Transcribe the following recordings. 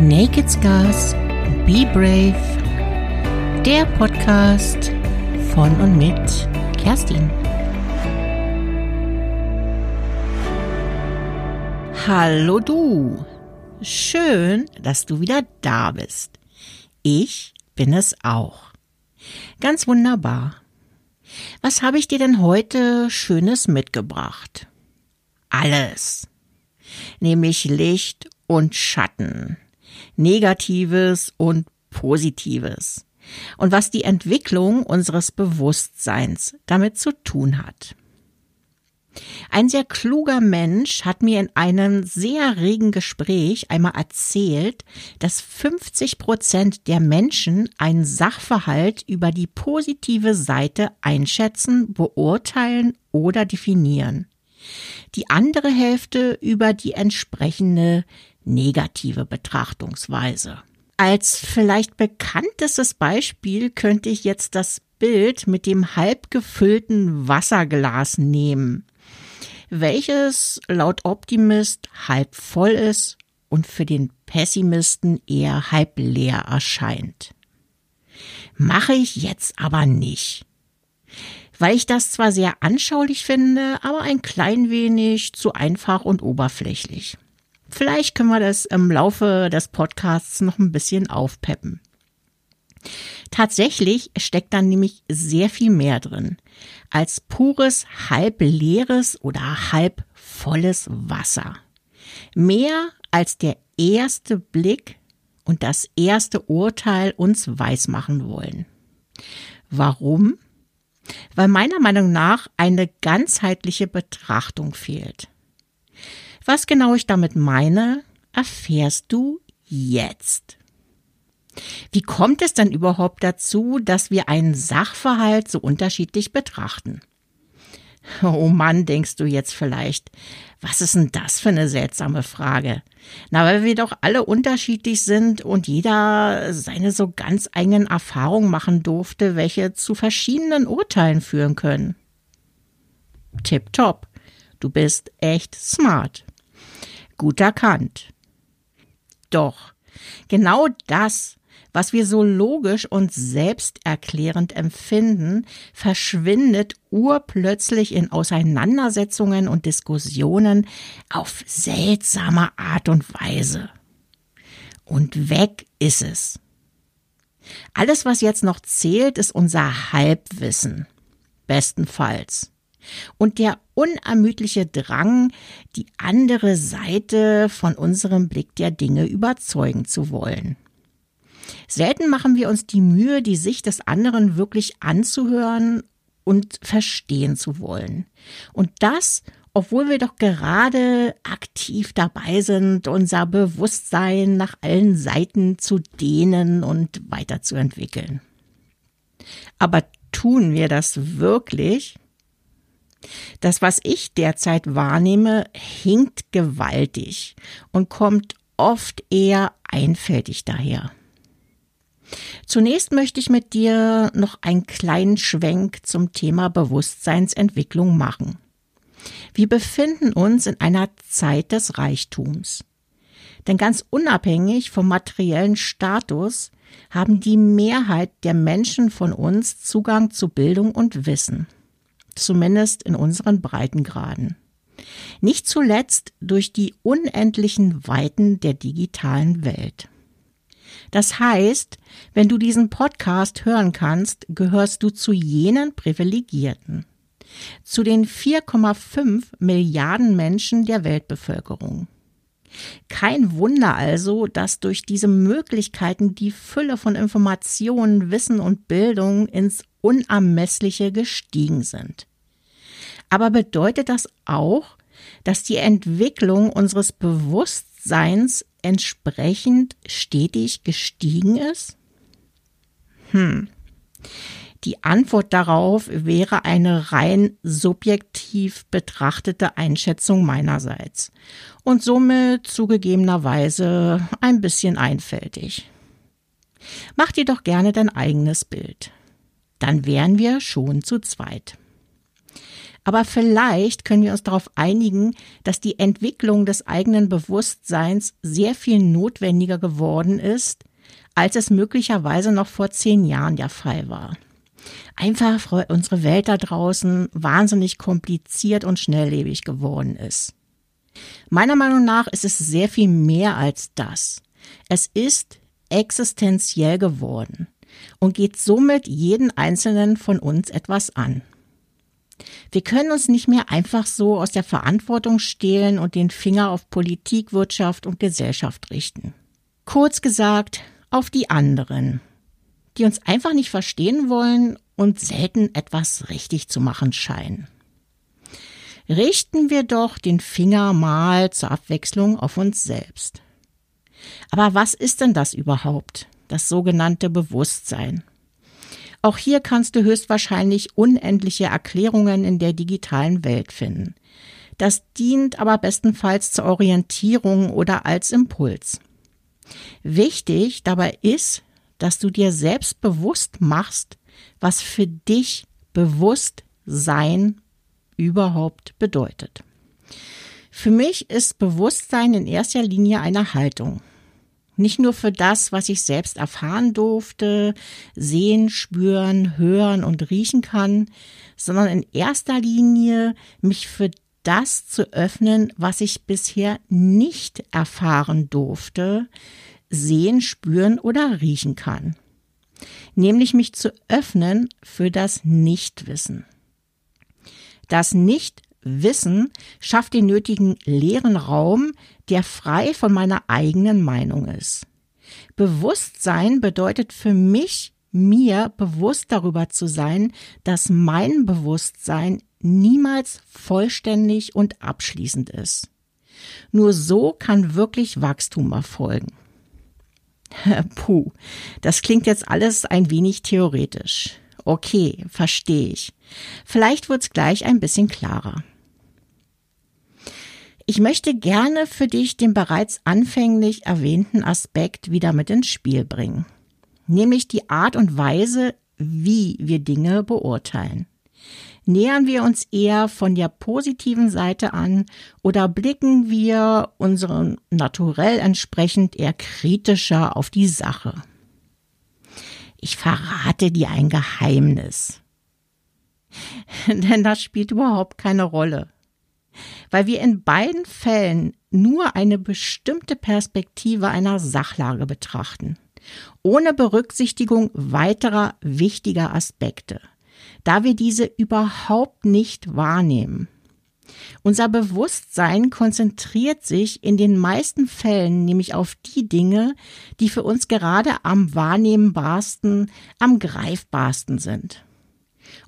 Naked Scars, Be Brave, der Podcast von und mit Kerstin. Hallo du, schön, dass du wieder da bist. Ich bin es auch. Ganz wunderbar. Was habe ich dir denn heute Schönes mitgebracht? Alles. Nämlich Licht und Schatten. Negatives und Positives. Und was die Entwicklung unseres Bewusstseins damit zu tun hat. Ein sehr kluger Mensch hat mir in einem sehr regen Gespräch einmal erzählt, dass 50 Prozent der Menschen einen Sachverhalt über die positive Seite einschätzen, beurteilen oder definieren. Die andere Hälfte über die entsprechende negative Betrachtungsweise. Als vielleicht bekanntestes Beispiel könnte ich jetzt das Bild mit dem halb gefüllten Wasserglas nehmen, welches laut Optimist halb voll ist und für den Pessimisten eher halb leer erscheint. Mache ich jetzt aber nicht. Weil ich das zwar sehr anschaulich finde, aber ein klein wenig zu einfach und oberflächlich. Vielleicht können wir das im Laufe des Podcasts noch ein bisschen aufpeppen. Tatsächlich steckt dann nämlich sehr viel mehr drin als pures halb leeres oder halb volles Wasser. Mehr als der erste Blick und das erste Urteil uns weismachen wollen. Warum? Weil meiner Meinung nach eine ganzheitliche Betrachtung fehlt. Was genau ich damit meine, erfährst du jetzt. Wie kommt es denn überhaupt dazu, dass wir einen Sachverhalt so unterschiedlich betrachten? Oh Mann, denkst du jetzt vielleicht, was ist denn das für eine seltsame Frage? Na, weil wir doch alle unterschiedlich sind und jeder seine so ganz eigenen Erfahrungen machen durfte, welche zu verschiedenen Urteilen führen können. Tipptopp, du bist echt smart gut erkannt. Doch genau das, was wir so logisch und selbsterklärend empfinden, verschwindet urplötzlich in Auseinandersetzungen und Diskussionen auf seltsame Art und Weise. Und weg ist es. Alles, was jetzt noch zählt, ist unser Halbwissen. Bestenfalls und der unermüdliche Drang, die andere Seite von unserem Blick der Dinge überzeugen zu wollen. Selten machen wir uns die Mühe, die Sicht des anderen wirklich anzuhören und verstehen zu wollen. Und das, obwohl wir doch gerade aktiv dabei sind, unser Bewusstsein nach allen Seiten zu dehnen und weiterzuentwickeln. Aber tun wir das wirklich? Das, was ich derzeit wahrnehme, hinkt gewaltig und kommt oft eher einfältig daher. Zunächst möchte ich mit dir noch einen kleinen Schwenk zum Thema Bewusstseinsentwicklung machen. Wir befinden uns in einer Zeit des Reichtums. Denn ganz unabhängig vom materiellen Status haben die Mehrheit der Menschen von uns Zugang zu Bildung und Wissen zumindest in unseren Breitengraden. Nicht zuletzt durch die unendlichen Weiten der digitalen Welt. Das heißt, wenn du diesen Podcast hören kannst, gehörst du zu jenen Privilegierten. Zu den 4,5 Milliarden Menschen der Weltbevölkerung. Kein Wunder also, dass durch diese Möglichkeiten die Fülle von Informationen, Wissen und Bildung ins Unermessliche gestiegen sind. Aber bedeutet das auch, dass die Entwicklung unseres Bewusstseins entsprechend stetig gestiegen ist? Hm. Die Antwort darauf wäre eine rein subjektiv betrachtete Einschätzung meinerseits und somit zugegebenerweise ein bisschen einfältig. Mach dir doch gerne dein eigenes Bild. Dann wären wir schon zu zweit. Aber vielleicht können wir uns darauf einigen, dass die Entwicklung des eigenen Bewusstseins sehr viel notwendiger geworden ist, als es möglicherweise noch vor zehn Jahren der Fall war. Einfach weil unsere Welt da draußen wahnsinnig kompliziert und schnelllebig geworden ist. Meiner Meinung nach ist es sehr viel mehr als das. Es ist existenziell geworden und geht somit jeden einzelnen von uns etwas an. Wir können uns nicht mehr einfach so aus der Verantwortung stehlen und den Finger auf Politik, Wirtschaft und Gesellschaft richten. Kurz gesagt, auf die anderen, die uns einfach nicht verstehen wollen und selten etwas richtig zu machen scheinen. Richten wir doch den Finger mal zur Abwechslung auf uns selbst. Aber was ist denn das überhaupt, das sogenannte Bewusstsein? Auch hier kannst du höchstwahrscheinlich unendliche Erklärungen in der digitalen Welt finden. Das dient aber bestenfalls zur Orientierung oder als Impuls. Wichtig dabei ist, dass du dir selbst bewusst machst, was für dich Bewusstsein überhaupt bedeutet. Für mich ist Bewusstsein in erster Linie eine Haltung. Nicht nur für das, was ich selbst erfahren durfte, sehen, spüren, hören und riechen kann, sondern in erster Linie mich für das zu öffnen, was ich bisher nicht erfahren durfte, sehen, spüren oder riechen kann. Nämlich mich zu öffnen für das Nichtwissen. Das Nichtwissen schafft den nötigen leeren Raum, der frei von meiner eigenen Meinung ist. Bewusstsein bedeutet für mich, mir bewusst darüber zu sein, dass mein Bewusstsein niemals vollständig und abschließend ist. Nur so kann wirklich Wachstum erfolgen. Puh, das klingt jetzt alles ein wenig theoretisch. Okay, verstehe ich. Vielleicht wird's gleich ein bisschen klarer. Ich möchte gerne für dich den bereits anfänglich erwähnten Aspekt wieder mit ins Spiel bringen, nämlich die Art und Weise, wie wir Dinge beurteilen. Nähern wir uns eher von der positiven Seite an oder blicken wir unserem Naturell entsprechend eher kritischer auf die Sache? Ich verrate dir ein Geheimnis. Denn das spielt überhaupt keine Rolle weil wir in beiden Fällen nur eine bestimmte Perspektive einer Sachlage betrachten, ohne Berücksichtigung weiterer wichtiger Aspekte, da wir diese überhaupt nicht wahrnehmen. Unser Bewusstsein konzentriert sich in den meisten Fällen nämlich auf die Dinge, die für uns gerade am wahrnehmbarsten, am greifbarsten sind.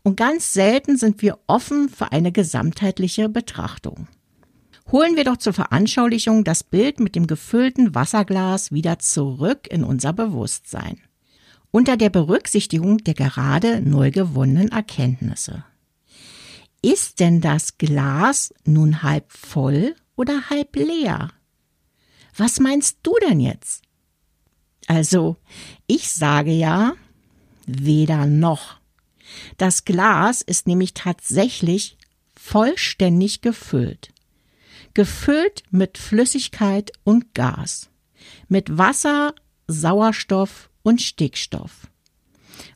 Und ganz selten sind wir offen für eine gesamtheitliche Betrachtung. Holen wir doch zur Veranschaulichung das Bild mit dem gefüllten Wasserglas wieder zurück in unser Bewusstsein. Unter der Berücksichtigung der gerade neu gewonnenen Erkenntnisse. Ist denn das Glas nun halb voll oder halb leer? Was meinst du denn jetzt? Also, ich sage ja, weder noch. Das Glas ist nämlich tatsächlich vollständig gefüllt. Gefüllt mit Flüssigkeit und Gas, mit Wasser, Sauerstoff und Stickstoff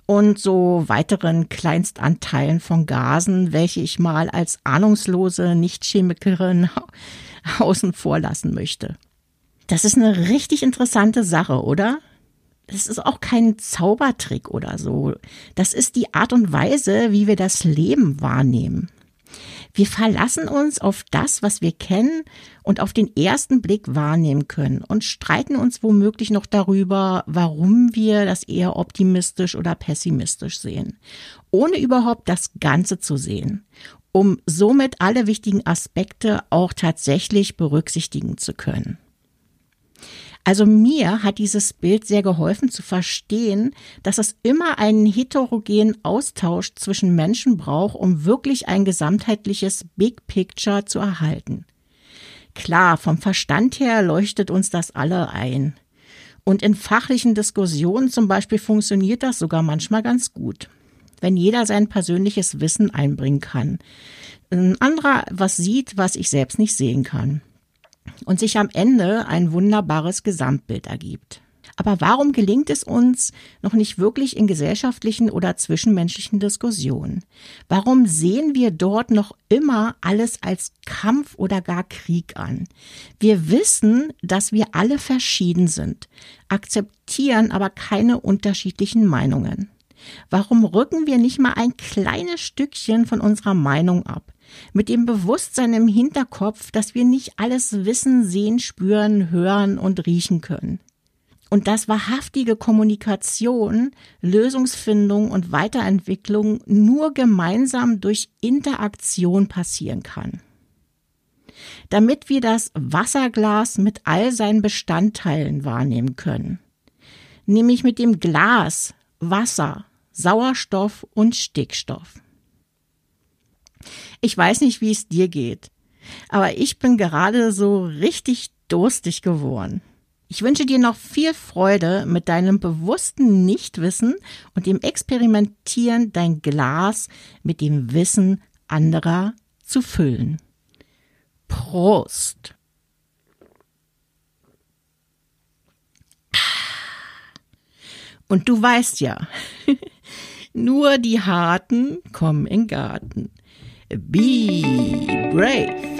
und so weiteren Kleinstanteilen von Gasen, welche ich mal als ahnungslose Nichtchemikerin außen vor lassen möchte. Das ist eine richtig interessante Sache, oder? das ist auch kein Zaubertrick oder so. Das ist die Art und Weise, wie wir das Leben wahrnehmen. Wir verlassen uns auf das, was wir kennen und auf den ersten Blick wahrnehmen können und streiten uns womöglich noch darüber, warum wir das eher optimistisch oder pessimistisch sehen, ohne überhaupt das Ganze zu sehen, um somit alle wichtigen Aspekte auch tatsächlich berücksichtigen zu können. Also mir hat dieses Bild sehr geholfen zu verstehen, dass es immer einen heterogenen Austausch zwischen Menschen braucht, um wirklich ein gesamtheitliches Big Picture zu erhalten. Klar, vom Verstand her leuchtet uns das alle ein. Und in fachlichen Diskussionen zum Beispiel funktioniert das sogar manchmal ganz gut. wenn jeder sein persönliches Wissen einbringen kann. Ein anderer was sieht, was ich selbst nicht sehen kann. Und sich am Ende ein wunderbares Gesamtbild ergibt. Aber warum gelingt es uns noch nicht wirklich in gesellschaftlichen oder zwischenmenschlichen Diskussionen? Warum sehen wir dort noch immer alles als Kampf oder gar Krieg an? Wir wissen, dass wir alle verschieden sind, akzeptieren aber keine unterschiedlichen Meinungen. Warum rücken wir nicht mal ein kleines Stückchen von unserer Meinung ab? Mit dem Bewusstsein im Hinterkopf, dass wir nicht alles wissen, sehen, spüren, hören und riechen können und dass wahrhaftige Kommunikation, Lösungsfindung und Weiterentwicklung nur gemeinsam durch Interaktion passieren kann. Damit wir das Wasserglas mit all seinen Bestandteilen wahrnehmen können, nämlich mit dem Glas, Wasser, Sauerstoff und Stickstoff. Ich weiß nicht, wie es dir geht, aber ich bin gerade so richtig durstig geworden. Ich wünsche dir noch viel Freude mit deinem bewussten Nichtwissen und dem Experimentieren, dein Glas mit dem Wissen anderer zu füllen. Prost! Und du weißt ja, nur die Harten kommen in Garten. Be brave.